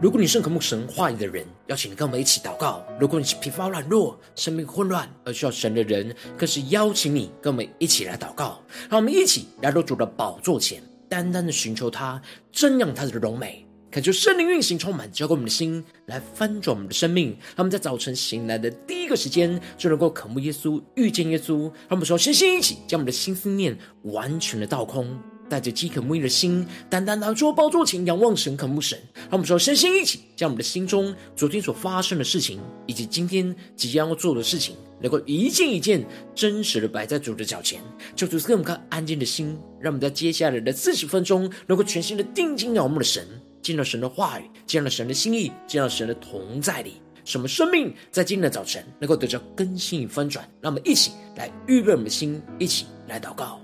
如果你是渴慕神话语的人，邀请你跟我们一起祷告；如果你是疲乏软弱、生命混乱而需要神的人，更是邀请你跟我们一起来祷告。让我们一起来到主的宝座前，单单的寻求他，瞻仰他的荣美，恳求圣灵运行充满，浇灌我们的心，来翻转我们的生命。让我们在早晨醒来的第一个时间，就能够渴慕耶稣、遇见耶稣。让我们说，先先一起将我们的心思念完全的倒空。带着饥渴慕义的心，单单拿出包座前仰望神、渴慕神。让我们说，身心一起，将我们的心中昨天所发生的事情，以及今天即将要做的事情，能够一件一件真实的摆在主的脚前。求主赐我们颗安静的心，让我们在接下来的四十分钟，能够全心的定睛仰望的神，见到神的话语，见到神的心意，见到神的同在里，什么生命在今天的早晨能够得到更新与翻转。让我们一起来预备我们的心，一起来祷告。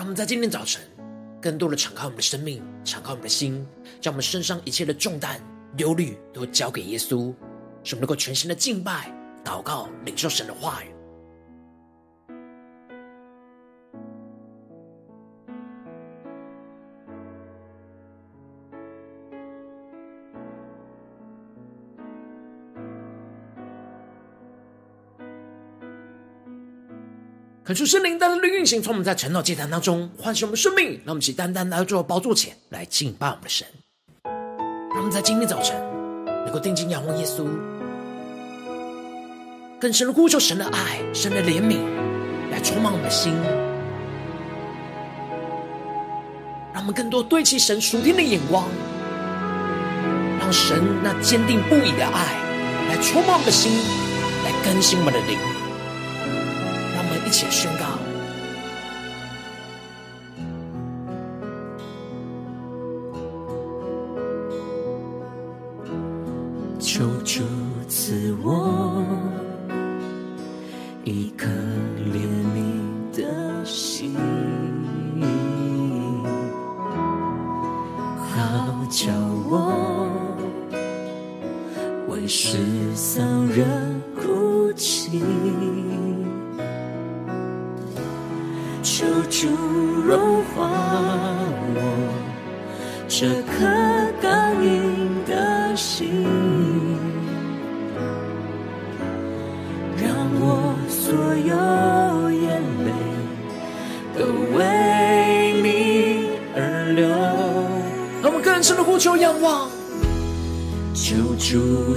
让我们在今天早晨，更多的敞开我们的生命，敞开我们的心，将我们身上一切的重担、忧虑都交给耶稣，使我们能够全心的敬拜、祷告、领受神的话语。恳求圣灵单单的运行，从我们在晨祷祭坛当中唤醒我们生命，让我们起单单来到宝座前来敬拜我们的神。让我们在今天早晨能够定睛仰望耶稣，更深的呼求神的爱、神的怜悯来充满我们的心，让我们更多对齐神属天的眼光，让神那坚定不移的爱来充满我们的心，来更新我们的灵。一起宣告，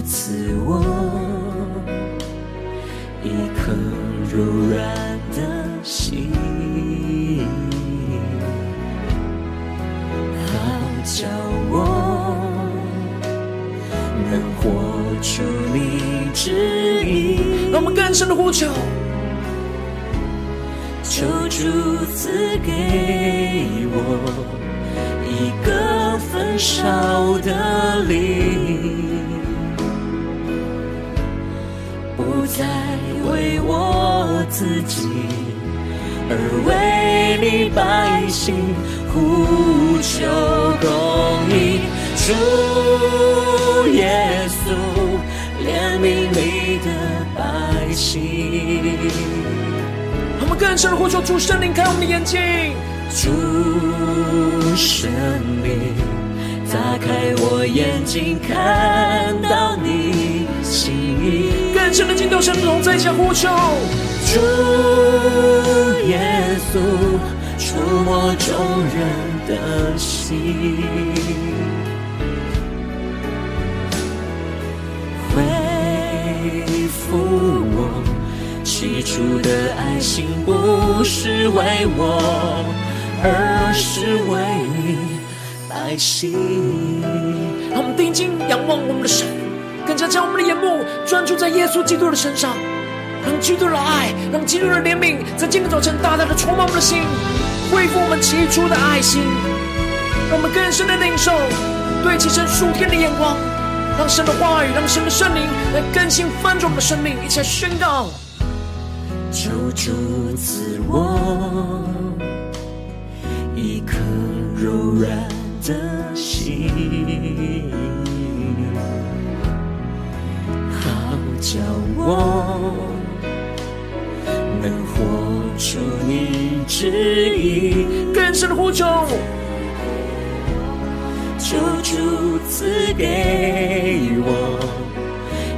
赐我一颗柔软的心。好叫我能活出你旨意，让我们更深的呼求，求主赐给我一个焚烧的灵，自己，而为你百姓。呼求公义，主耶稣怜悯你的百姓。我们更深的呼求主圣灵开我们的眼睛，主圣灵打开我眼睛，看到你心意。更深的敬拜圣龙在下呼求，主耶稣。触摸众人的心，恢复我起初的爱心，不是为我，而是为百姓。让我们定睛仰望我们的神，更加将我们的眼目专注在耶稣基督的身上，让基督的爱，让基督的怜悯，在今天早晨大大的充满我们的心。恢复我们起初的爱心，让我们更深的领受，对齐神属天的眼光，让神的话语，让神的圣灵来更新翻转我们的生命，一起宣告。求主赐我一颗柔软的心，叫我能活出你旨意。更深的呼求。求主赐给我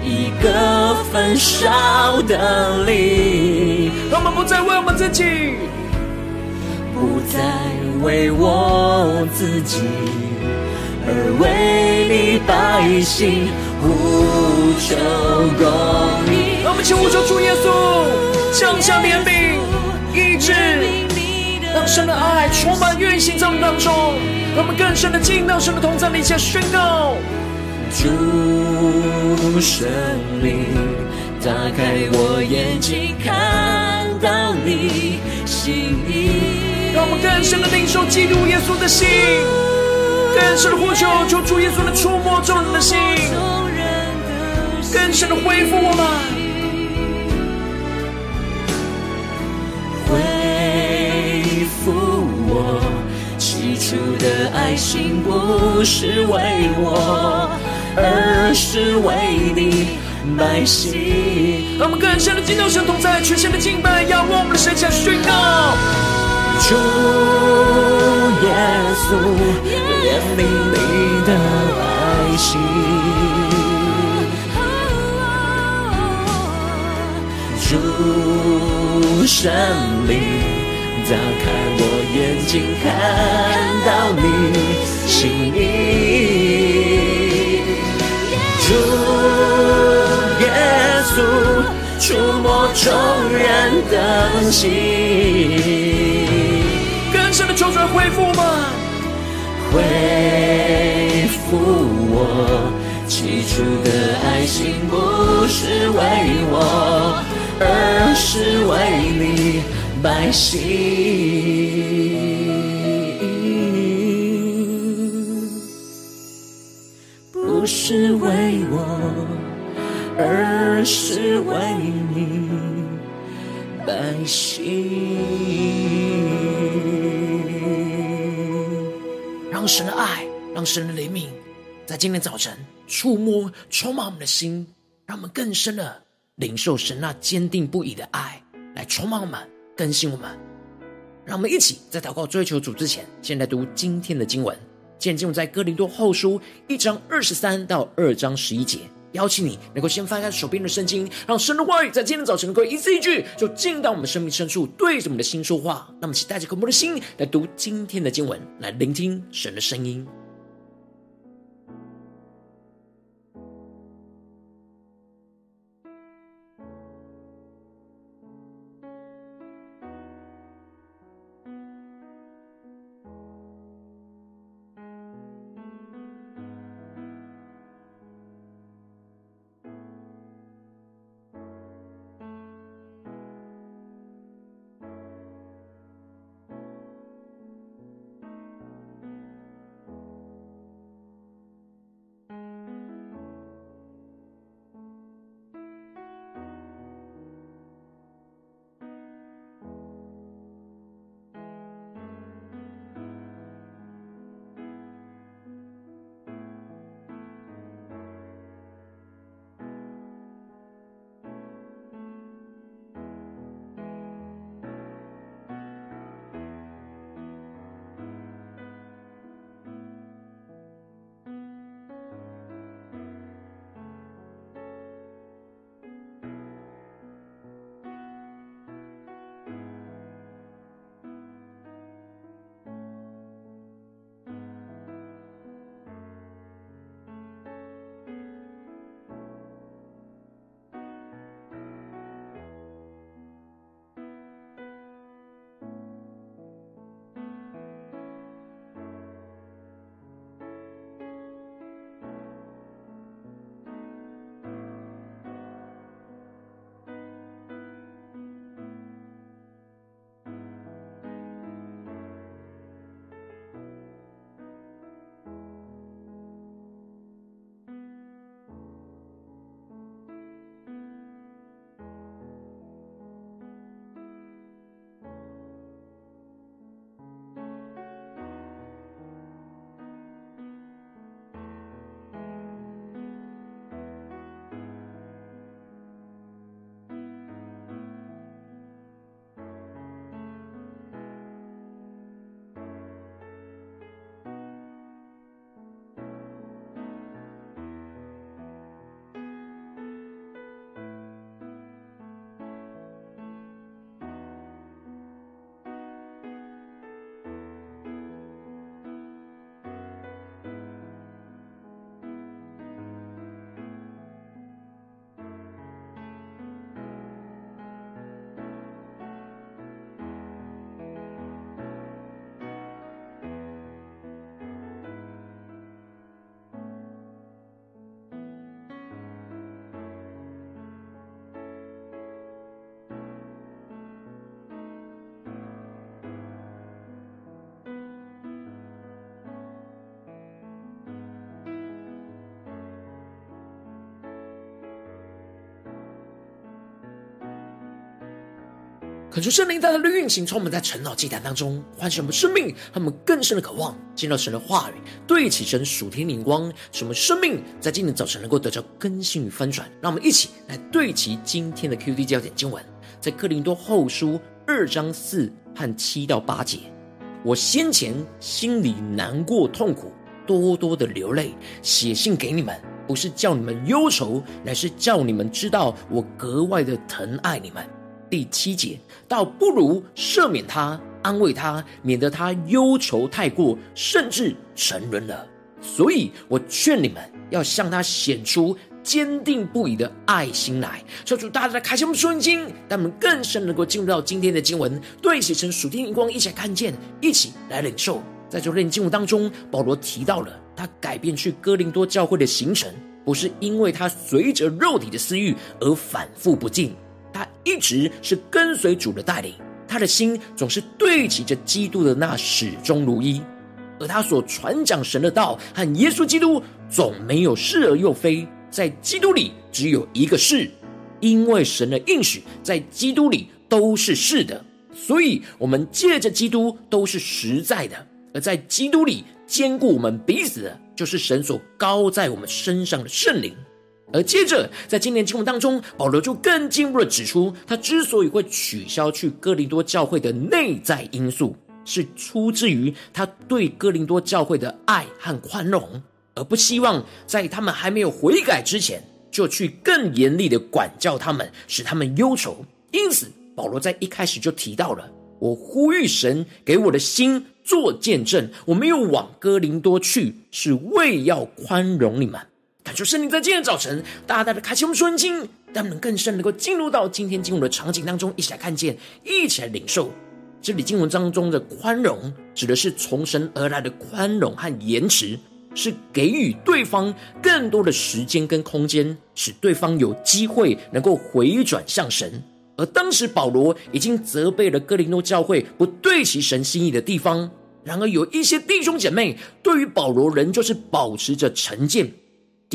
一个焚烧的灵，让我们不再为我们自己，不再为我自己，而为你百姓呼求公义。让我们一起呼求主耶稣，降下怜悯、医治，让神的爱充满运行在我们当中。让我们更深的进到神的同在里，下宣告。主圣灵，打开我眼睛，看到你心意。让我们更深的领受基督耶稣的心，更深的呼求，求主耶稣的触摸众人的心，更深的恢复我们，恢复我。起初的爱心不是为我，而是为你百姓。让我们更深的敬拜神同在，全心的敬拜，仰望我们的神，向宣告。主耶稣，怜悯你的百姓。主圣灵。打开我眼睛，看到你心意。主耶稣，触摸众人的心，更深的求主恢复吗？恢复我起初的爱心，不是为我，而是为你。百姓不是为我，而是为你。百姓，让神的爱，让神的怜悯，在今天早晨触摸、充满我们的心，让我们更深的领受神那坚定不移的爱，来充满我们。更新我们，让我们一起在祷告追求主之前，先来读今天的经文。今天经文在哥林多后书一章二十三到二章十一节。邀请你能够先翻开手边的圣经，让神的话语在今天早晨能够一字一句，就进到我们生命深处，对着我们的心说话。那么，请带着渴慕的心来读今天的经文，来聆听神的声音。恳求圣灵大大的运行，充满在晨祷祭坛当中唤醒我们生命，他们更深的渴望见到神的话语，对齐神属天灵光，使我们生命在今天早晨能够得到更新与翻转。让我们一起来对齐今天的 QD 焦点经文，在克林多后书二章四和七到八节。我先前心里难过痛苦，多多的流泪，写信给你们，不是叫你们忧愁，乃是叫你们知道我格外的疼爱你们。第七节，倒不如赦免他，安慰他，免得他忧愁太过，甚至沉沦了。所以我劝你们要向他显出坚定不移的爱心来。求主大大的开启我们属灵经，让我们更深能够进入到今天的经文，对写成属天灵光，一起来看见，一起来领受。在昨天经文当中，保罗提到了他改变去哥林多教会的行程，不是因为他随着肉体的私欲而反复不进。他一直是跟随主的带领，他的心总是对齐着基督的那始终如一，而他所传讲神的道和耶稣基督总没有是而又非，在基督里只有一个是，因为神的应许在基督里都是是的，所以我们借着基督都是实在的，而在基督里坚固我们彼此的，就是神所膏在我们身上的圣灵。而接着，在今年经文当中，保罗就更进一步的指出，他之所以会取消去哥林多教会的内在因素，是出自于他对哥林多教会的爱和宽容，而不希望在他们还没有悔改之前，就去更严厉的管教他们，使他们忧愁。因此，保罗在一开始就提到了：我呼吁神给我的心做见证，我没有往哥林多去，是为要宽容你们。感谢圣灵在今天早晨大大的开启我们属灵经，让我们更深能够进入到今天经文的场景当中，一起来看见，一起来领受。这里经文当中的宽容，指的是从神而来的宽容和延迟，是给予对方更多的时间跟空间，使对方有机会能够回转向神。而当时保罗已经责备了哥林多教会不对其神心意的地方，然而有一些弟兄姐妹对于保罗仍旧是保持着成见。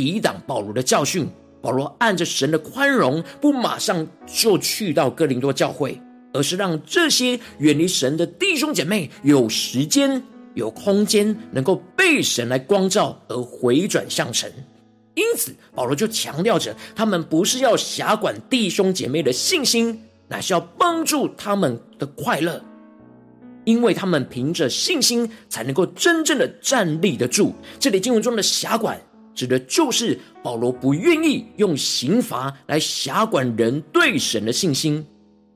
抵挡保罗的教训，保罗按着神的宽容，不马上就去到哥林多教会，而是让这些远离神的弟兄姐妹有时间、有空间，能够被神来光照而回转向神。因此，保罗就强调着，他们不是要辖管弟兄姐妹的信心，乃是要帮助他们的快乐，因为他们凭着信心才能够真正的站立得住。这里经文中的辖管。指的就是保罗不愿意用刑罚来辖管人对神的信心。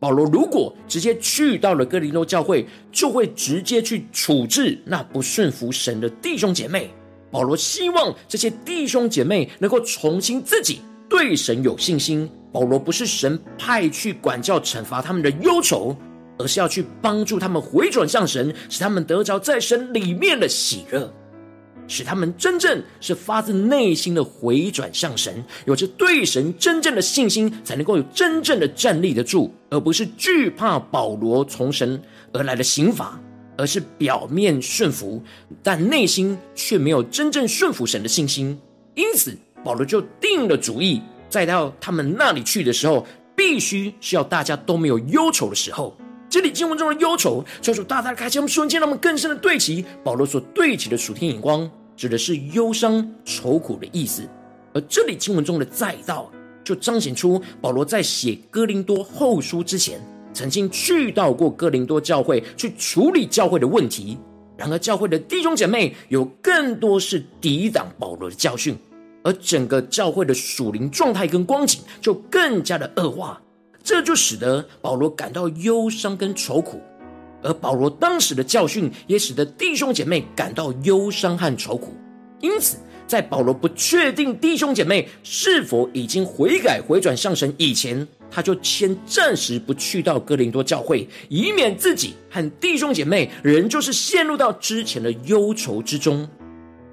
保罗如果直接去到了哥林多教会，就会直接去处置那不顺服神的弟兄姐妹。保罗希望这些弟兄姐妹能够重新自己对神有信心。保罗不是神派去管教惩罚他们的忧愁，而是要去帮助他们回转向神，使他们得着在神里面的喜乐。使他们真正是发自内心的回转向神，有着对神真正的信心，才能够有真正的站立得住，而不是惧怕保罗从神而来的刑罚，而是表面顺服，但内心却没有真正顺服神的信心。因此，保罗就定了主意，在到他们那里去的时候，必须是要大家都没有忧愁的时候。这里经文中的忧愁，求主大大的开启我们瞬间，让我们更深的对齐保罗所对齐的属天眼光，指的是忧伤、愁苦的意思。而这里经文中的再道，就彰显出保罗在写哥林多后书之前，曾经去到过哥林多教会去处理教会的问题。然而，教会的弟兄姐妹有更多是抵挡保罗的教训，而整个教会的属灵状态跟光景就更加的恶化。这就使得保罗感到忧伤跟愁苦，而保罗当时的教训也使得弟兄姐妹感到忧伤和愁苦。因此，在保罗不确定弟兄姐妹是否已经悔改回转向神以前，他就先暂时不去到哥林多教会，以免自己和弟兄姐妹仍旧是陷入到之前的忧愁之中。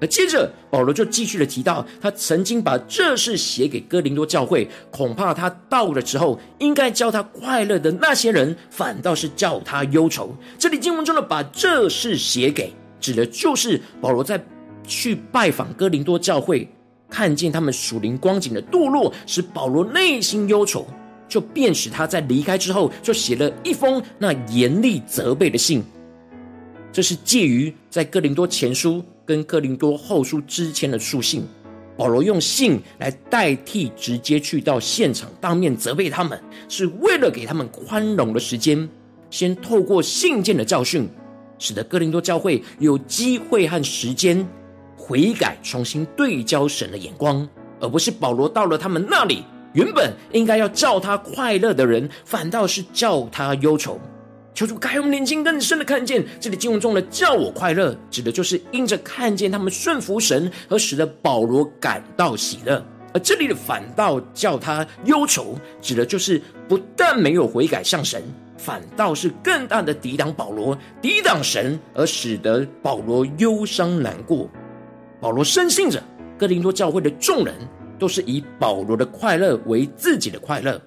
而接着，保罗就继续的提到，他曾经把这事写给哥林多教会，恐怕他到了之后，应该叫他快乐的那些人，反倒是叫他忧愁。这里经文中的“把这事写给”，指的就是保罗在去拜访哥林多教会，看见他们属灵光景的堕落，使保罗内心忧愁，就便使他在离开之后，就写了一封那严厉责备的信。这是介于在哥林多前书跟哥林多后书之前的书信。保罗用信来代替直接去到现场当面责备他们，是为了给他们宽容的时间，先透过信件的教训，使得哥林多教会有机会和时间悔改，重新对焦神的眼光，而不是保罗到了他们那里，原本应该要叫他快乐的人，反倒是叫他忧愁。求主开我们眼睛，更深的看见，这里经文中的“叫我快乐”，指的就是因着看见他们顺服神，而使得保罗感到喜乐；而这里的反倒叫他忧愁，指的就是不但没有悔改向神，反倒是更大的抵挡保罗、抵挡神，而使得保罗忧伤难过。保罗深信着哥林多教会的众人都是以保罗的快乐为自己的快乐。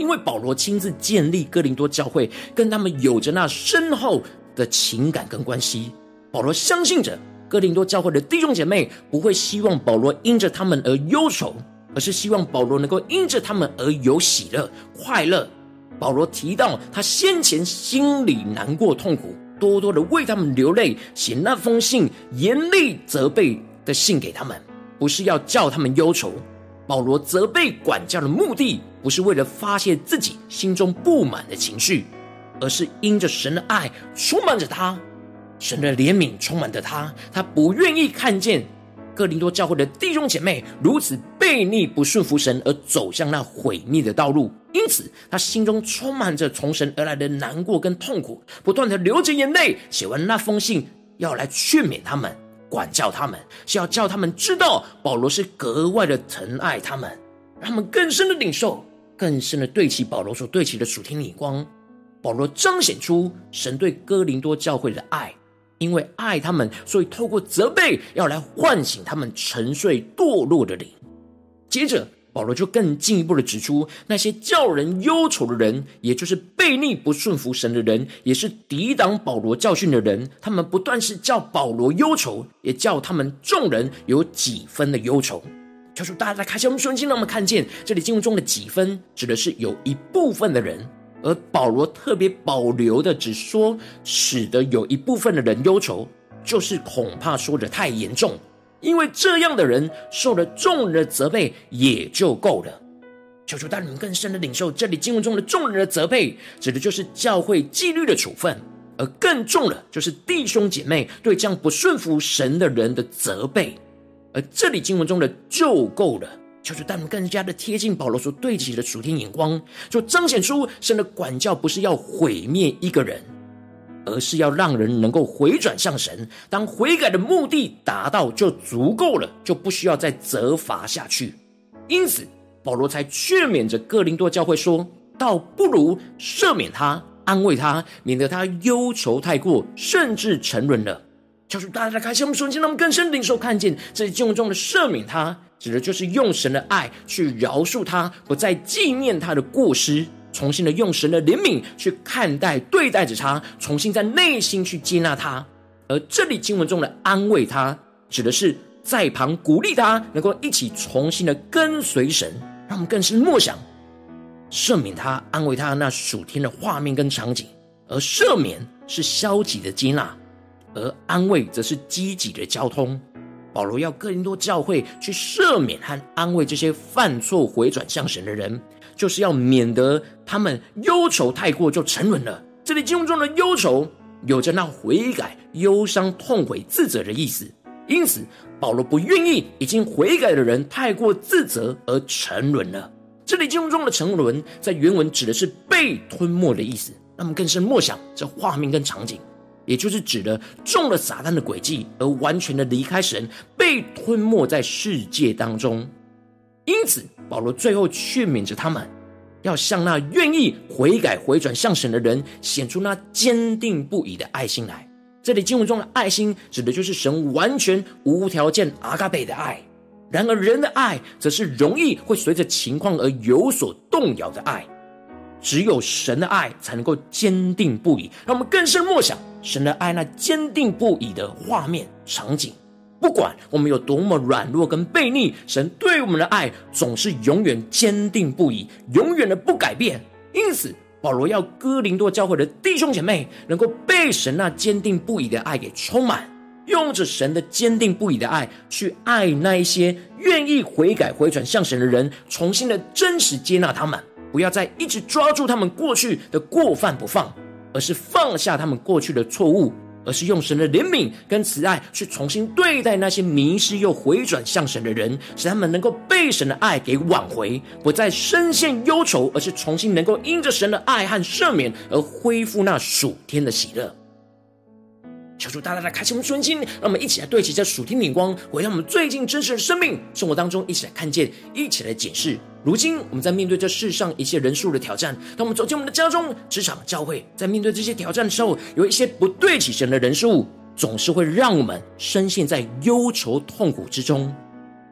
因为保罗亲自建立哥林多教会，跟他们有着那深厚的情感跟关系。保罗相信着哥林多教会的弟兄姐妹不会希望保罗因着他们而忧愁，而是希望保罗能够因着他们而有喜乐、快乐。保罗提到他先前心里难过、痛苦，多多的为他们流泪，写那封信严厉责备的信给他们，不是要叫他们忧愁。保罗责备管教的目的，不是为了发泄自己心中不满的情绪，而是因着神的爱充满着他，神的怜悯充满着他。他不愿意看见哥林多教会的弟兄姐妹如此悖逆不顺服神，而走向那毁灭的道路。因此，他心中充满着从神而来的难过跟痛苦，不断的流着眼泪，写完那封信，要来劝勉他们、管教他们，是要叫他们知道保罗是格外的疼爱他们，让他们更深的领受。更深的对齐保罗所对齐的属天眼光，保罗彰显出神对哥林多教会的爱，因为爱他们，所以透过责备要来唤醒他们沉睡堕落的灵。接着，保罗就更进一步的指出，那些叫人忧愁的人，也就是悖逆不顺服神的人，也是抵挡保罗教训的人，他们不断是叫保罗忧愁，也叫他们众人有几分的忧愁。求主大家来开启我们瞬间，让我们看见这里经文中的几分，指的是有一部分的人，而保罗特别保留的只说使得有一部分的人忧愁，就是恐怕说的太严重，因为这样的人受了众人的责备也就够了。求主带你们更深的领受，这里经文中的众人的责备，指的就是教会纪律的处分，而更重的就是弟兄姐妹对这样不顺服神的人的责备。而这里经文中的就够了，就是带我们更加的贴近保罗所对齐的主天眼光，就彰显出神的管教不是要毁灭一个人，而是要让人能够回转向神。当悔改的目的达到，就足够了，就不需要再责罚下去。因此，保罗才劝勉着哥林多教会说：“倒不如赦免他，安慰他，免得他忧愁太过，甚至沉沦了。”求主大家开心我们瞬间，让我们更深领受看见，这经文中的赦免他，指的就是用神的爱去饶恕他，不再纪念他的过失，重新的用神的怜悯去看待、对待着他，重新在内心去接纳他。而这里经文中的安慰他，指的是在旁鼓励他，能够一起重新的跟随神，让我们更深默想赦免他、安慰他那属天的画面跟场景。而赦免是消极的接纳。而安慰则是积极的交通。保罗要哥林多教会去赦免和安慰这些犯错回转向神的人，就是要免得他们忧愁太过就沉沦了。这里经文中的忧愁，有着那悔改、忧伤、痛悔、自责的意思。因此，保罗不愿意已经悔改的人太过自责而沉沦了。这里经文中的沉沦，在原文指的是被吞没的意思。那么更深默想这画面跟场景。也就是指的中了撒旦的诡计，而完全的离开神，被吞没在世界当中。因此，保罗最后劝勉着他们，要向那愿意悔改回转向神的人，显出那坚定不移的爱心来。这里经文中的爱心，指的就是神完全无条件阿嘎贝的爱。然而，人的爱则是容易会随着情况而有所动摇的爱。只有神的爱才能够坚定不移，让我们更深默想神的爱那坚定不移的画面场景。不管我们有多么软弱跟悖逆，神对我们的爱总是永远坚定不移，永远的不改变。因此，保罗要哥林多教会的弟兄姐妹能够被神那坚定不移的爱给充满，用着神的坚定不移的爱去爱那一些愿意悔改回转向神的人，重新的真实接纳他们，不要再一直抓住他们过去的过犯不放，而是放下他们过去的错误。而是用神的怜悯跟慈爱去重新对待那些迷失又回转向神的人，使他们能够被神的爱给挽回，不再深陷忧愁，而是重新能够因着神的爱和赦免而恢复那属天的喜乐。求主大大的开启我们的心，让我们一起来对齐这属天的眼光，回到我们最近真实的生命生活当中，一起来看见，一起来检视。如今我们在面对这世上一切人数的挑战，当我们走进我们的家中、职场、教会，在面对这些挑战的时候，有一些不对齐神的人数，总是会让我们深陷在忧愁痛苦之中。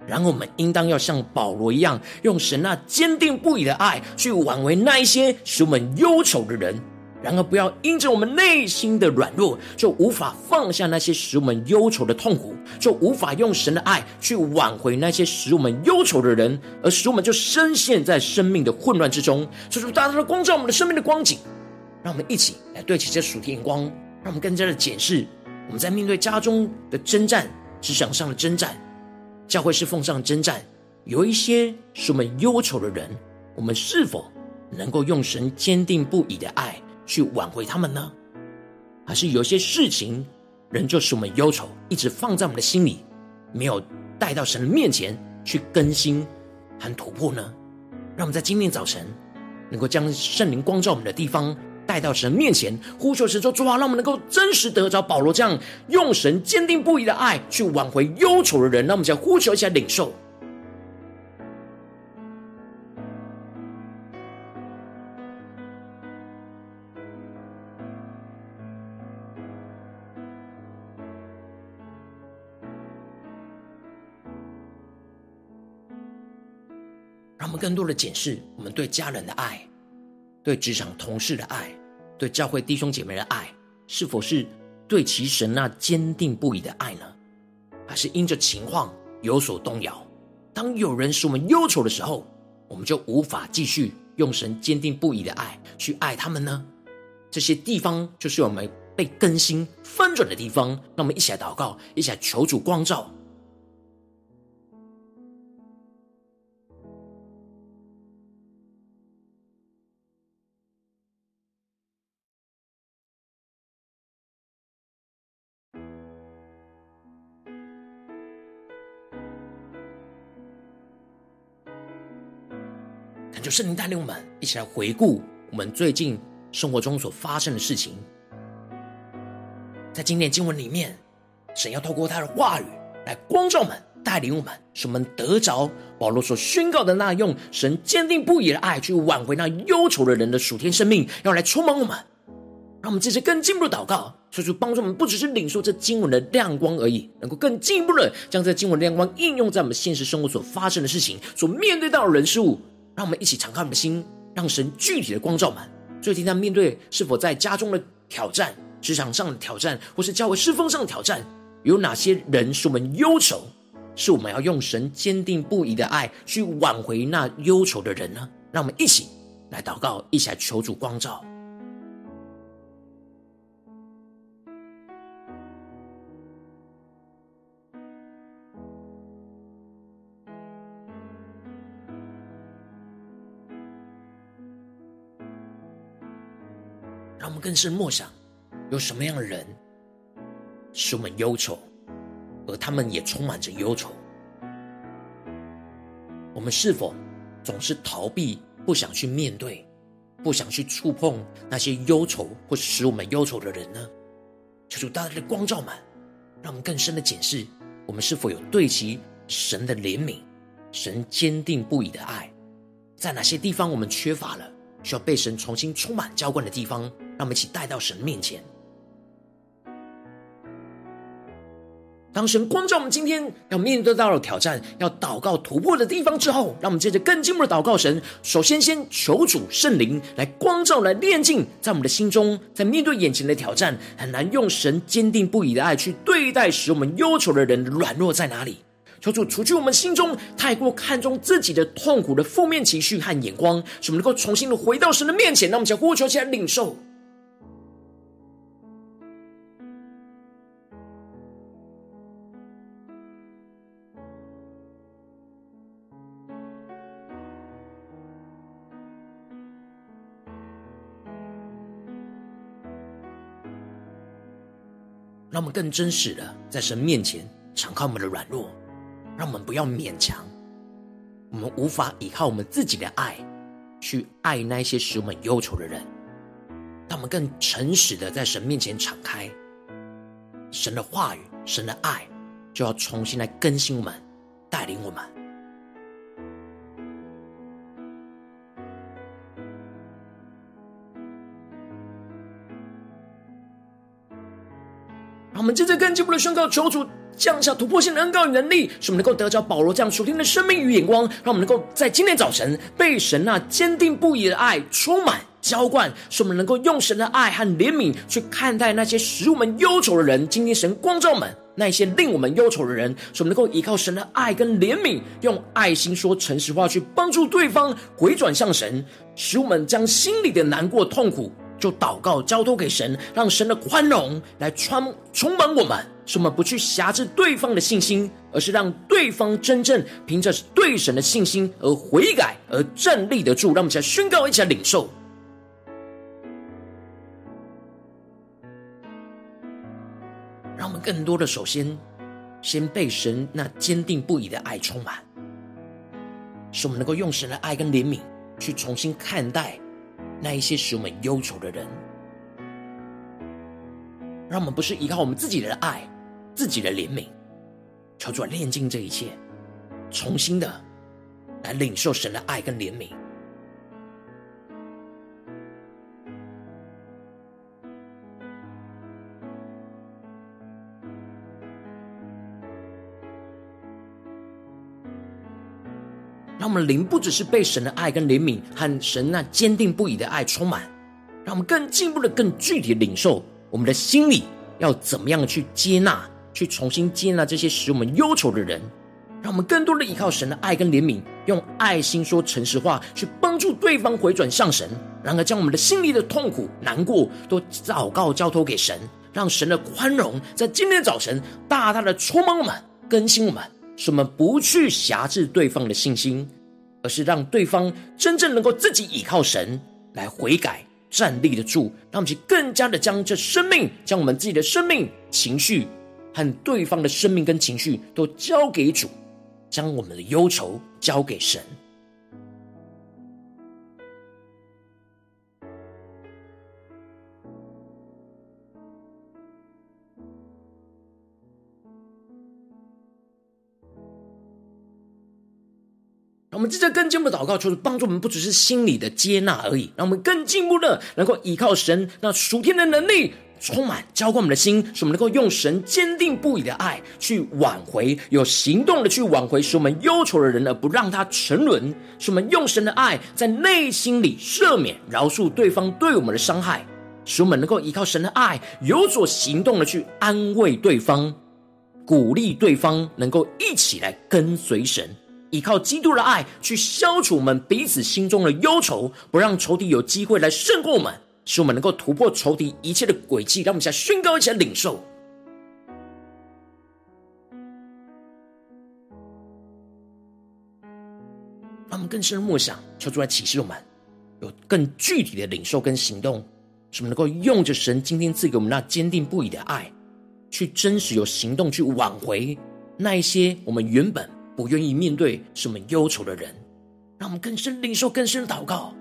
然后我们应当要像保罗一样，用神那坚定不移的爱去挽回那一些使我们忧愁的人。然而，不要因着我们内心的软弱，就无法放下那些使我们忧愁的痛苦，就无法用神的爱去挽回那些使我们忧愁的人，而使我们就深陷在生命的混乱之中。求主大大的光照我们的生命的光景，让我们一起来对齐这属天眼光，让我们更加的检视我们在面对家中的征战、职场上的征战、教会侍奉上的征战，有一些使我们忧愁的人，我们是否能够用神坚定不移的爱？去挽回他们呢？还是有些事情仍旧使我们忧愁，一直放在我们的心里，没有带到神的面前去更新和突破呢？让我们在今天早晨能够将圣灵光照我们的地方带到神面前，呼求神说：“主啊，让我们能够真实得着保罗这样用神坚定不移的爱去挽回忧愁的人。”让我们再呼求一下，领受。更多的检视我们对家人的爱，对职场同事的爱，对教会弟兄姐妹的爱，是否是对其神那坚定不移的爱呢？还是因着情况有所动摇？当有人使我们忧愁的时候，我们就无法继续用神坚定不移的爱去爱他们呢？这些地方就是我们被更新翻转的地方。让我们一起来祷告，一起来求主光照。就圣灵带领我们一起来回顾我们最近生活中所发生的事情。在今天经文里面，神要透过他的话语来光照我们，带领我们，使我们得着保罗所宣告的那用神坚定不移的爱去挽回那忧愁的人的属天生命，要来充满我们。让我们这次更进一步的祷告，求主帮助我们，不只是领受这经文的亮光而已，能够更进一步的将这经文亮光应用在我们现实生活所发生的事情，所面对到的人事物。让我们一起敞开我们的心，让神具体的光照满。最近在面对是否在家中的挑战、职场上的挑战，或是教会侍奉上的挑战，有哪些人是我们忧愁？是我们要用神坚定不移的爱去挽回那忧愁的人呢？让我们一起来祷告，一起来求主光照。让我们更深默想，有什么样的人使我们忧愁，而他们也充满着忧愁。我们是否总是逃避，不想去面对，不想去触碰那些忧愁或使我们忧愁的人呢？求主大大的光照们，让我们更深的检视，我们是否有对齐神的怜悯、神坚定不移的爱，在哪些地方我们缺乏了，需要被神重新充满浇灌的地方。让我们一起带到神面前。当神光照我们今天要面对到的挑战，要祷告突破的地方之后，让我们接着更进一步的祷告神。首先，先求主圣灵来光照、来炼净，在我们的心中，在面对眼前的挑战，很难用神坚定不移的爱去对待使我们忧愁的人软弱在哪里？求主除去我们心中太过看重自己的痛苦的负面情绪和眼光，使我们能够重新的回到神的面前。让我们将呼求起来领受。让我们更真实的在神面前敞开我们的软弱，让我们不要勉强，我们无法依靠我们自己的爱去爱那些使我们忧愁的人。让我们更诚实的在神面前敞开，神的话语、神的爱就要重新来更新我们，带领我们。我们接着更进一步的宣告，求主降下突破性的恩膏与能力，使我们能够得着保罗这样属天的生命与眼光，让我们能够在今天早晨被神那坚定不移的爱充满浇灌，使我们能够用神的爱和怜悯去看待那些使我们忧愁的人。今天神光照我们，那些令我们忧愁的人，使我们能够依靠神的爱跟怜悯，用爱心说诚实话，去帮助对方回转向神，使我们将心里的难过痛苦。就祷告交托给神，让神的宽容来充充满我们，使我们不去辖制对方的信心，而是让对方真正凭着对神的信心而悔改而站立得住。让我们一起来宣告，一起来领受，让我们更多的首先先被神那坚定不移的爱充满，使我们能够用神的爱跟怜悯去重新看待。那一些使我们忧愁的人，让我们不是依靠我们自己的爱、自己的怜悯，求主炼净这一切，重新的来领受神的爱跟怜悯。让我们灵不只是被神的爱跟怜悯和神那坚定不移的爱充满，让我们更进一步的、更具体的领受我们的心里要怎么样去接纳、去重新接纳这些使我们忧愁的人，让我们更多的依靠神的爱跟怜悯，用爱心说诚实话，去帮助对方回转向神，然而将我们的心里的痛苦、难过都祷告交托给神，让神的宽容在今天早晨大大的充满我们、更新我们。使我们不去辖制对方的信心，而是让对方真正能够自己倚靠神来悔改、站立得住，让我们更加的将这生命、将我们自己的生命、情绪和对方的生命跟情绪都交给主，将我们的忧愁交给神。我们接着更进一步祷告，求主帮助我们，不只是心里的接纳而已，让我们更进一步的能够依靠神那属天的能力，充满浇灌我们的心，使我们能够用神坚定不移的爱去挽回，有行动的去挽回使我们忧愁的人，而不让他沉沦。使我们用神的爱在内心里赦免、饶恕对方对我们的伤害，使我们能够依靠神的爱，有所行动的去安慰对方，鼓励对方，能够一起来跟随神。依靠基督的爱去消除我们彼此心中的忧愁，不让仇敌有机会来胜过我们，使我们能够突破仇敌一切的诡计。让我们现在宣告，一起来领受，让我们更深的默想，求主来启示我们，有更具体的领受跟行动，使我们能够用着神今天赐给我们那坚定不移的爱，去真实有行动去挽回那一些我们原本。不愿意面对什么忧愁的人，让我们更深领受、更深祷告。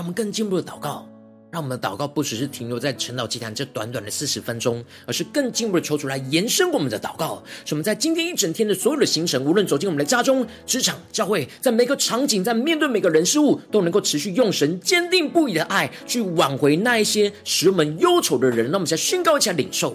让我们更进一步的祷告。让我们的祷告不只是停留在晨祷祭坛这短短的四十分钟，而是更进一步的求主来延伸我们的祷告。使我们在今天一整天的所有的行程，无论走进我们的家中、职场、教会，在每个场景，在面对每个人事物，都能够持续用神坚定不移的爱去挽回那一些使我们忧愁的人。让我们再宣告一下领受。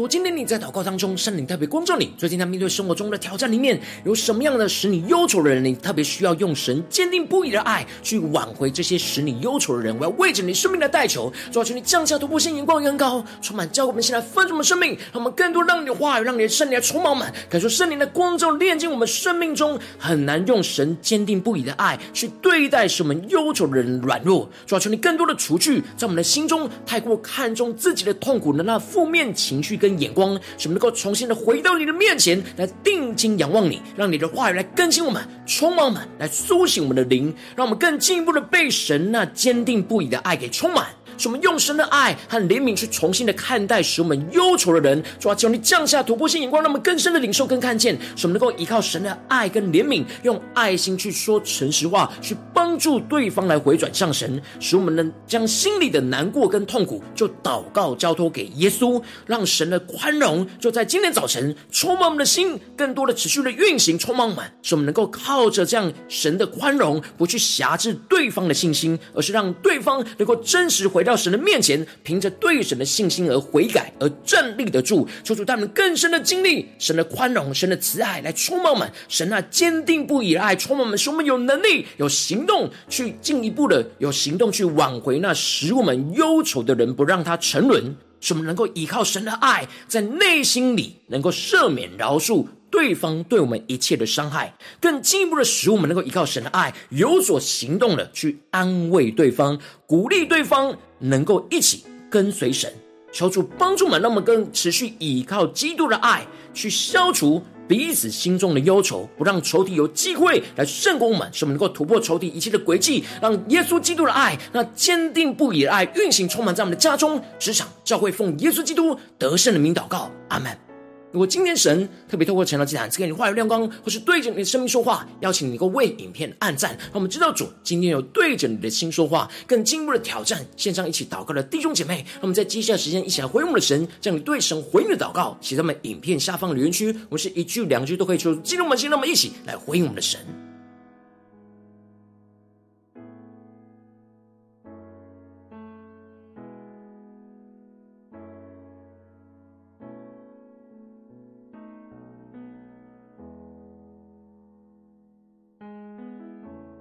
果今天你在祷告当中，圣灵特别光照你，最近在面对生活中的挑战里面，有什么样的使你忧愁的人，你特别需要用神坚定不移的爱去挽回这些使你忧愁的人。我要为着你生命的代求，主要，求你降下突破性眼光，远高，充满教会我们现在丰盛的生命，让我们更多让你的话语，让你的圣灵来充满我们，感受圣灵的光照，炼净我们生命中很难用神坚定不移的爱去对待使我们忧愁的人软弱。主要，求你更多的除去在我们的心中太过看重自己的痛苦的那负面情绪跟。眼光，使我们能够重新的回到你的面前来定睛仰望你，让你的话语来更新我们，充满我们，来苏醒我们的灵，让我们更进一步的被神那坚定不移的爱给充满。使我们用神的爱和怜悯去重新的看待使我们忧愁的人，主啊，求你降下突破性眼光，让我们更深的领受、更看见，使我们能够依靠神的爱跟怜悯，用爱心去说诚实话，去帮助对方来回转向神，使我们能将心里的难过跟痛苦就祷告交托给耶稣，让神的宽容就在今天早晨充满我们的心，更多的持续的运行，充满我们，使我们能够靠着这样神的宽容，不去辖制对方的信心，而是让对方能够真实回到。到神的面前，凭着对神的信心而悔改，而站立得住。求主他们更深的经历神的宽容、神的慈爱，来充满我们。神那坚定不移的爱充满我们，使我们有能力、有行动去进一步的有行动去挽回那使我们忧愁的人，不让他沉沦。使我们能够依靠神的爱，在内心里能够赦免、饶恕。对方对我们一切的伤害，更进一步的使我们能够依靠神的爱，有所行动的去安慰对方，鼓励对方，能够一起跟随神，求主帮助我们，让我们更持续依靠基督的爱，去消除彼此心中的忧愁，不让仇敌有机会来胜过我们，使我们能够突破仇敌一切的轨迹，让耶稣基督的爱，那坚定不移的爱运行充满在我们的家中、职场、教会，奉耶稣基督得胜的名祷告，阿门。如果今天神特别透过晨祷祭坛赐给你话语亮光，或是对着你的生命说话，邀请你能够为影片按赞，让我们知道主今天有对着你的心说话，更进一步的挑战线上一起祷告的弟兄姐妹，让我们在接下来时间一起来回应我们的神，将你对神回应的祷告写在我们影片下方的留言区，我们是一句两句都可以说出激动我们的心，让我们一起来回应我们的神。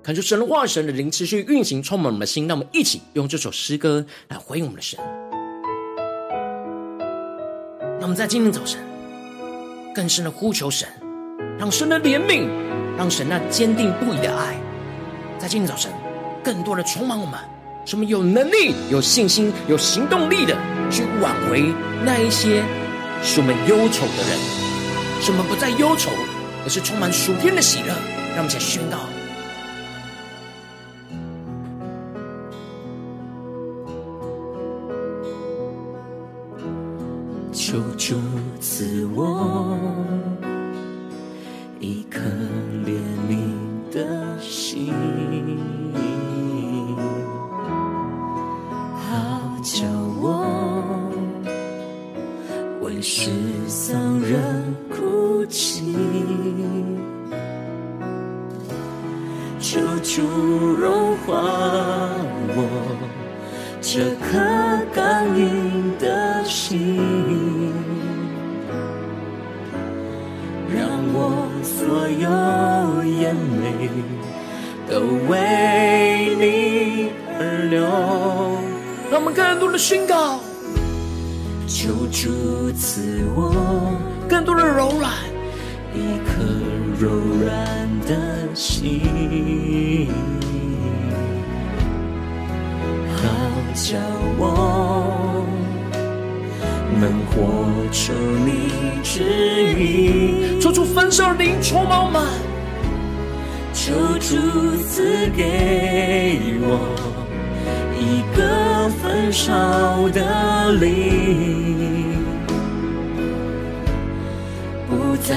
感受神的话，神的灵持续运行，充满我们的心。让我们一起用这首诗歌来回应我们的神。让我们在今天早晨更深的呼求神，让神的怜悯，让神那坚定不移的爱，在今天早晨更多的充满我们，使我们有能力、有信心、有行动力的去挽回那一些使我们忧愁的人，使我们不再忧愁，而是充满属天的喜乐。让我们一起宣告。求主赐我一颗怜悯的心，好叫我为失丧人哭泣。求主融化我这颗刚硬的心。为你而流。让我们更多的宣告，求主赐我更多的柔软，一颗柔软的心，好叫我能活出你旨意。求主焚烧灵充满我们，求主赐给我一个焚烧的灵，不再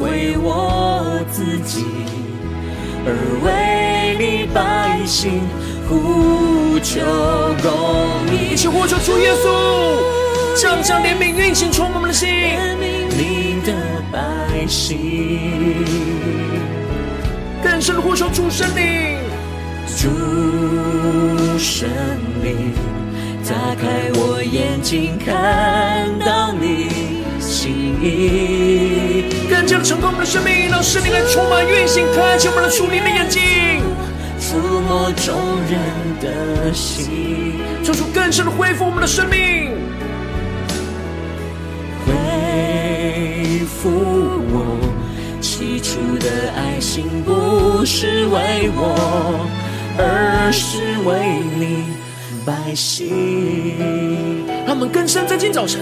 为我自己，而为你百姓呼求公义。一起呼求主耶稣，将将怜悯运行充满我们的心。你的百姓，更深的呼求主圣灵，主圣灵，打开我眼睛，看到你心意。更加的成功我们的生命，让圣灵来充满运行，开启我们的属灵的眼睛，触摸众人的心，做出更深的恢复我们的生命。恢复我出的爱心，不是为我，而是为你百姓。让我们更深在今早晨，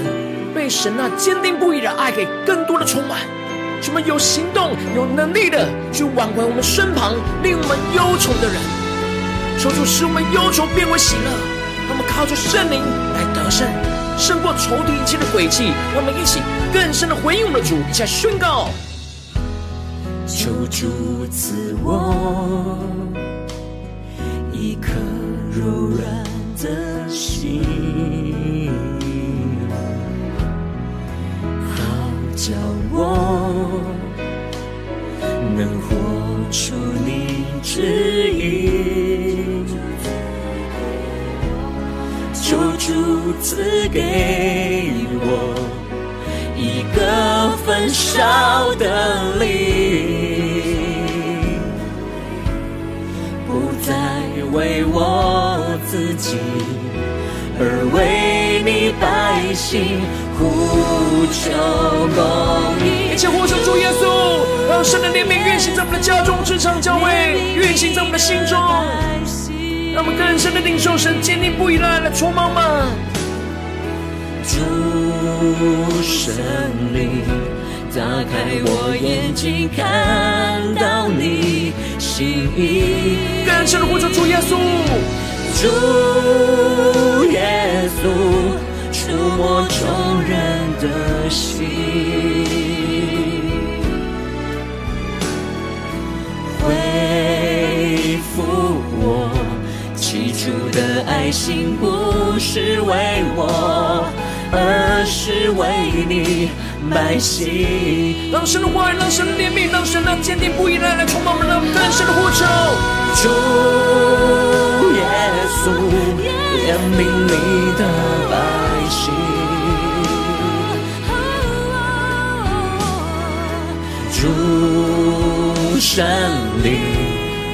被神那坚定不移的爱给更多的充满，使我们有行动、有能力的去挽回我们身旁令我们忧愁的人，求主使我们忧愁变为喜乐，让我们靠着圣灵来得胜。胜过仇敌一切的诡计，让我们一起更深的回应我们的主，一起来宣告：求主赐我一颗柔软的心，好叫我能活出你旨意。求主赐给我一个焚烧的灵，为我自己，而为你百姓呼求公义。一起呼求主耶稣，让神的怜悯运行在我们的家中、职场、教会，运行在我们的心中。让我们更深的领受神坚定不移的爱来充满吗？主神灵，打开我眼睛，看到你心意。更深的呼求主耶稣，主耶稣，触摸众人的心，恢复我。起初的爱心不是为我，而是为你百姓。让神的话语，让神的怜悯，让神那坚定不移的来充满我们，让更深的呼求。主耶稣，怜悯你的百姓。主圣灵。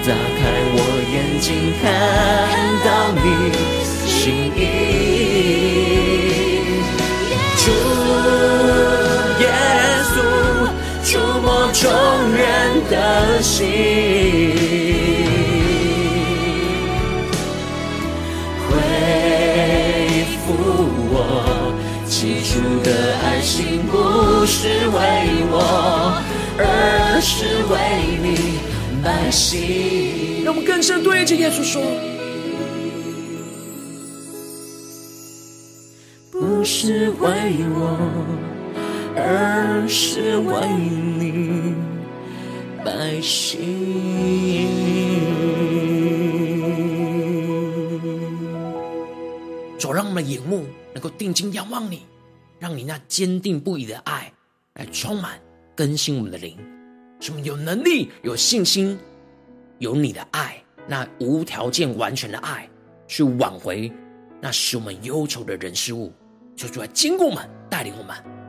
打开我眼睛，看到你心意。主耶稣，触摸众人的心，恢复我起初的爱心，不是为我，而是为你百姓。让我们更深对着耶稣说，不是为我。而是为你百姓。主，让我们的眼目能够定睛仰望你，让你那坚定不移的爱来充满更新我们的灵，使我们有能力、有信心，有你的爱，那无条件完全的爱，去挽回那使我们忧愁的人事物。求主来经过我们，带领我们。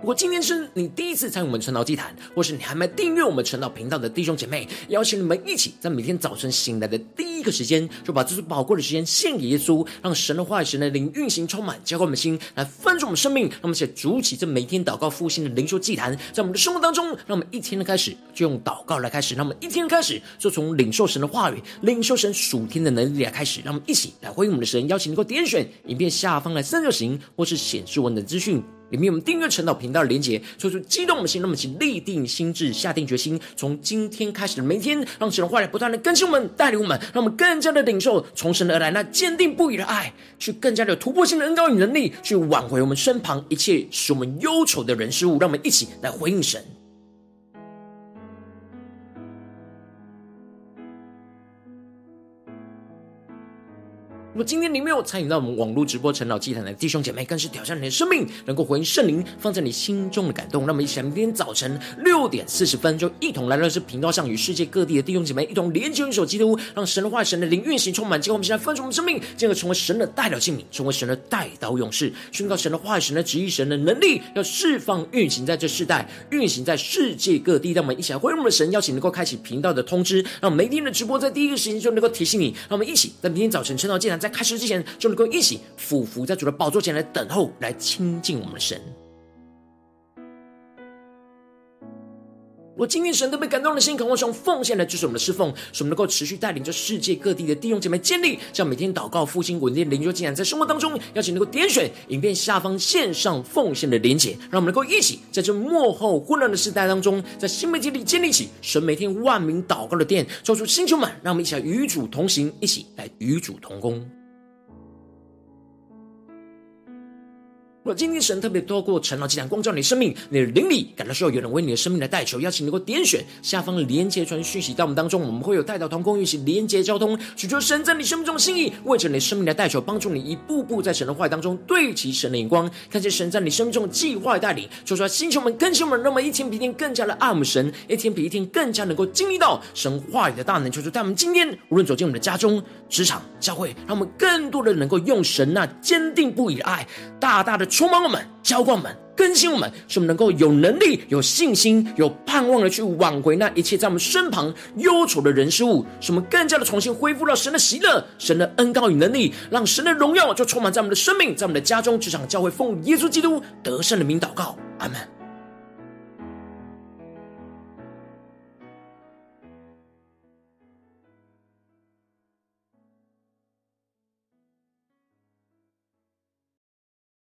如果今天是你第一次参与我们晨祷祭坛，或是你还没订阅我们晨祷频道的弟兄姐妹，邀请你们一起在每天早晨醒来的第一个时间，就把这最宝贵的时间献给耶稣，让神的话语、神的灵运行充满，浇灌我们的心，来分盛我们生命。让我们一起筑起这每天祷告复兴的灵修祭坛，在我们的生活当中，让我们一天的开始就用祷告来开始，让我们一天的开始就从领受神的话语、领受神属天的能力来开始，让我们一起来回应我们的神。邀请你能够点选影片下方的三角形，或是显示文的资讯。里面我们订阅陈导频道的连结，说出激动我们的心，那么请立定心智，下定决心，从今天开始的每一天，让神的话语不断的更新我们，带领我们，让我们更加的领受从神而来那坚定不移的爱，去更加的有突破性的恩高与能力，去挽回我们身旁一切使我们忧愁的人事物，让我们一起来回应神。如果今天你没有参与到我们网络直播晨祷祭坛的弟兄姐妹，更是挑战你的生命，能够回应圣灵放在你心中的感动。那么，一起来明天早晨六点四十分，就一同来到这频道上，与世界各地的弟兄姐妹一同连接、运手基督，让神的话、神的灵运行充满。结果我们现在分出我们生命，进而成为神的代表性命，成为神的代刀勇士，宣告神的话、神的旨意、神的能力，要释放、运行在这世代，运行在世界各地。让我们一起来回应我们的神，邀请能够开启频道的通知，让每天的直播在第一个时间就能够提醒你。让我们一起在明天早晨晨祷祭坛。在开始之前，就能够一起俯伏在主的宝座前来等候，来亲近我们的神。我今天神都被感动的心，渴望从奉献来支持我们的侍奉，使我们能够持续带领着世界各地的弟兄姐妹建立，像每天祷告复兴稳定灵修竟然，在生活当中，邀请能够点选影片下方线上奉献的连结，让我们能够一起在这幕后混乱的时代当中，在新媒体里建立起神每天万名祷告的殿，做出星球们，让我们一起来与主同行，一起来与主同工。若今天神特别透过陈老祭坛光照你的生命，你的灵里感到需要有人为你的生命来代求，邀请能够点选下方连接传讯息到我们当中，我们会有带到同工运行连接交通，寻求神在你生命中的心意，为着你生命来代求，帮助你一步步在神的话语当中对齐神的眼光，看见神在你生命中的计划带领，说出来星球们更新我们，让我们一天比一天更加的爱我们神，一天比一天更加能够经历到神话语的大能，求主带我们今天无论走进我们的家中、职场、教会，让我们更多的能够用神那坚定不移的爱，大大的。充满我们，浇灌我们，更新我们，使我们能够有能力、有信心、有盼望的去挽回那一切在我们身旁忧愁的人事物，使我们更加的重新恢复到神的喜乐、神的恩高与能力，让神的荣耀就充满在我们的生命，在我们的家中、职场、教会，奉耶稣基督得胜的名祷告，阿门。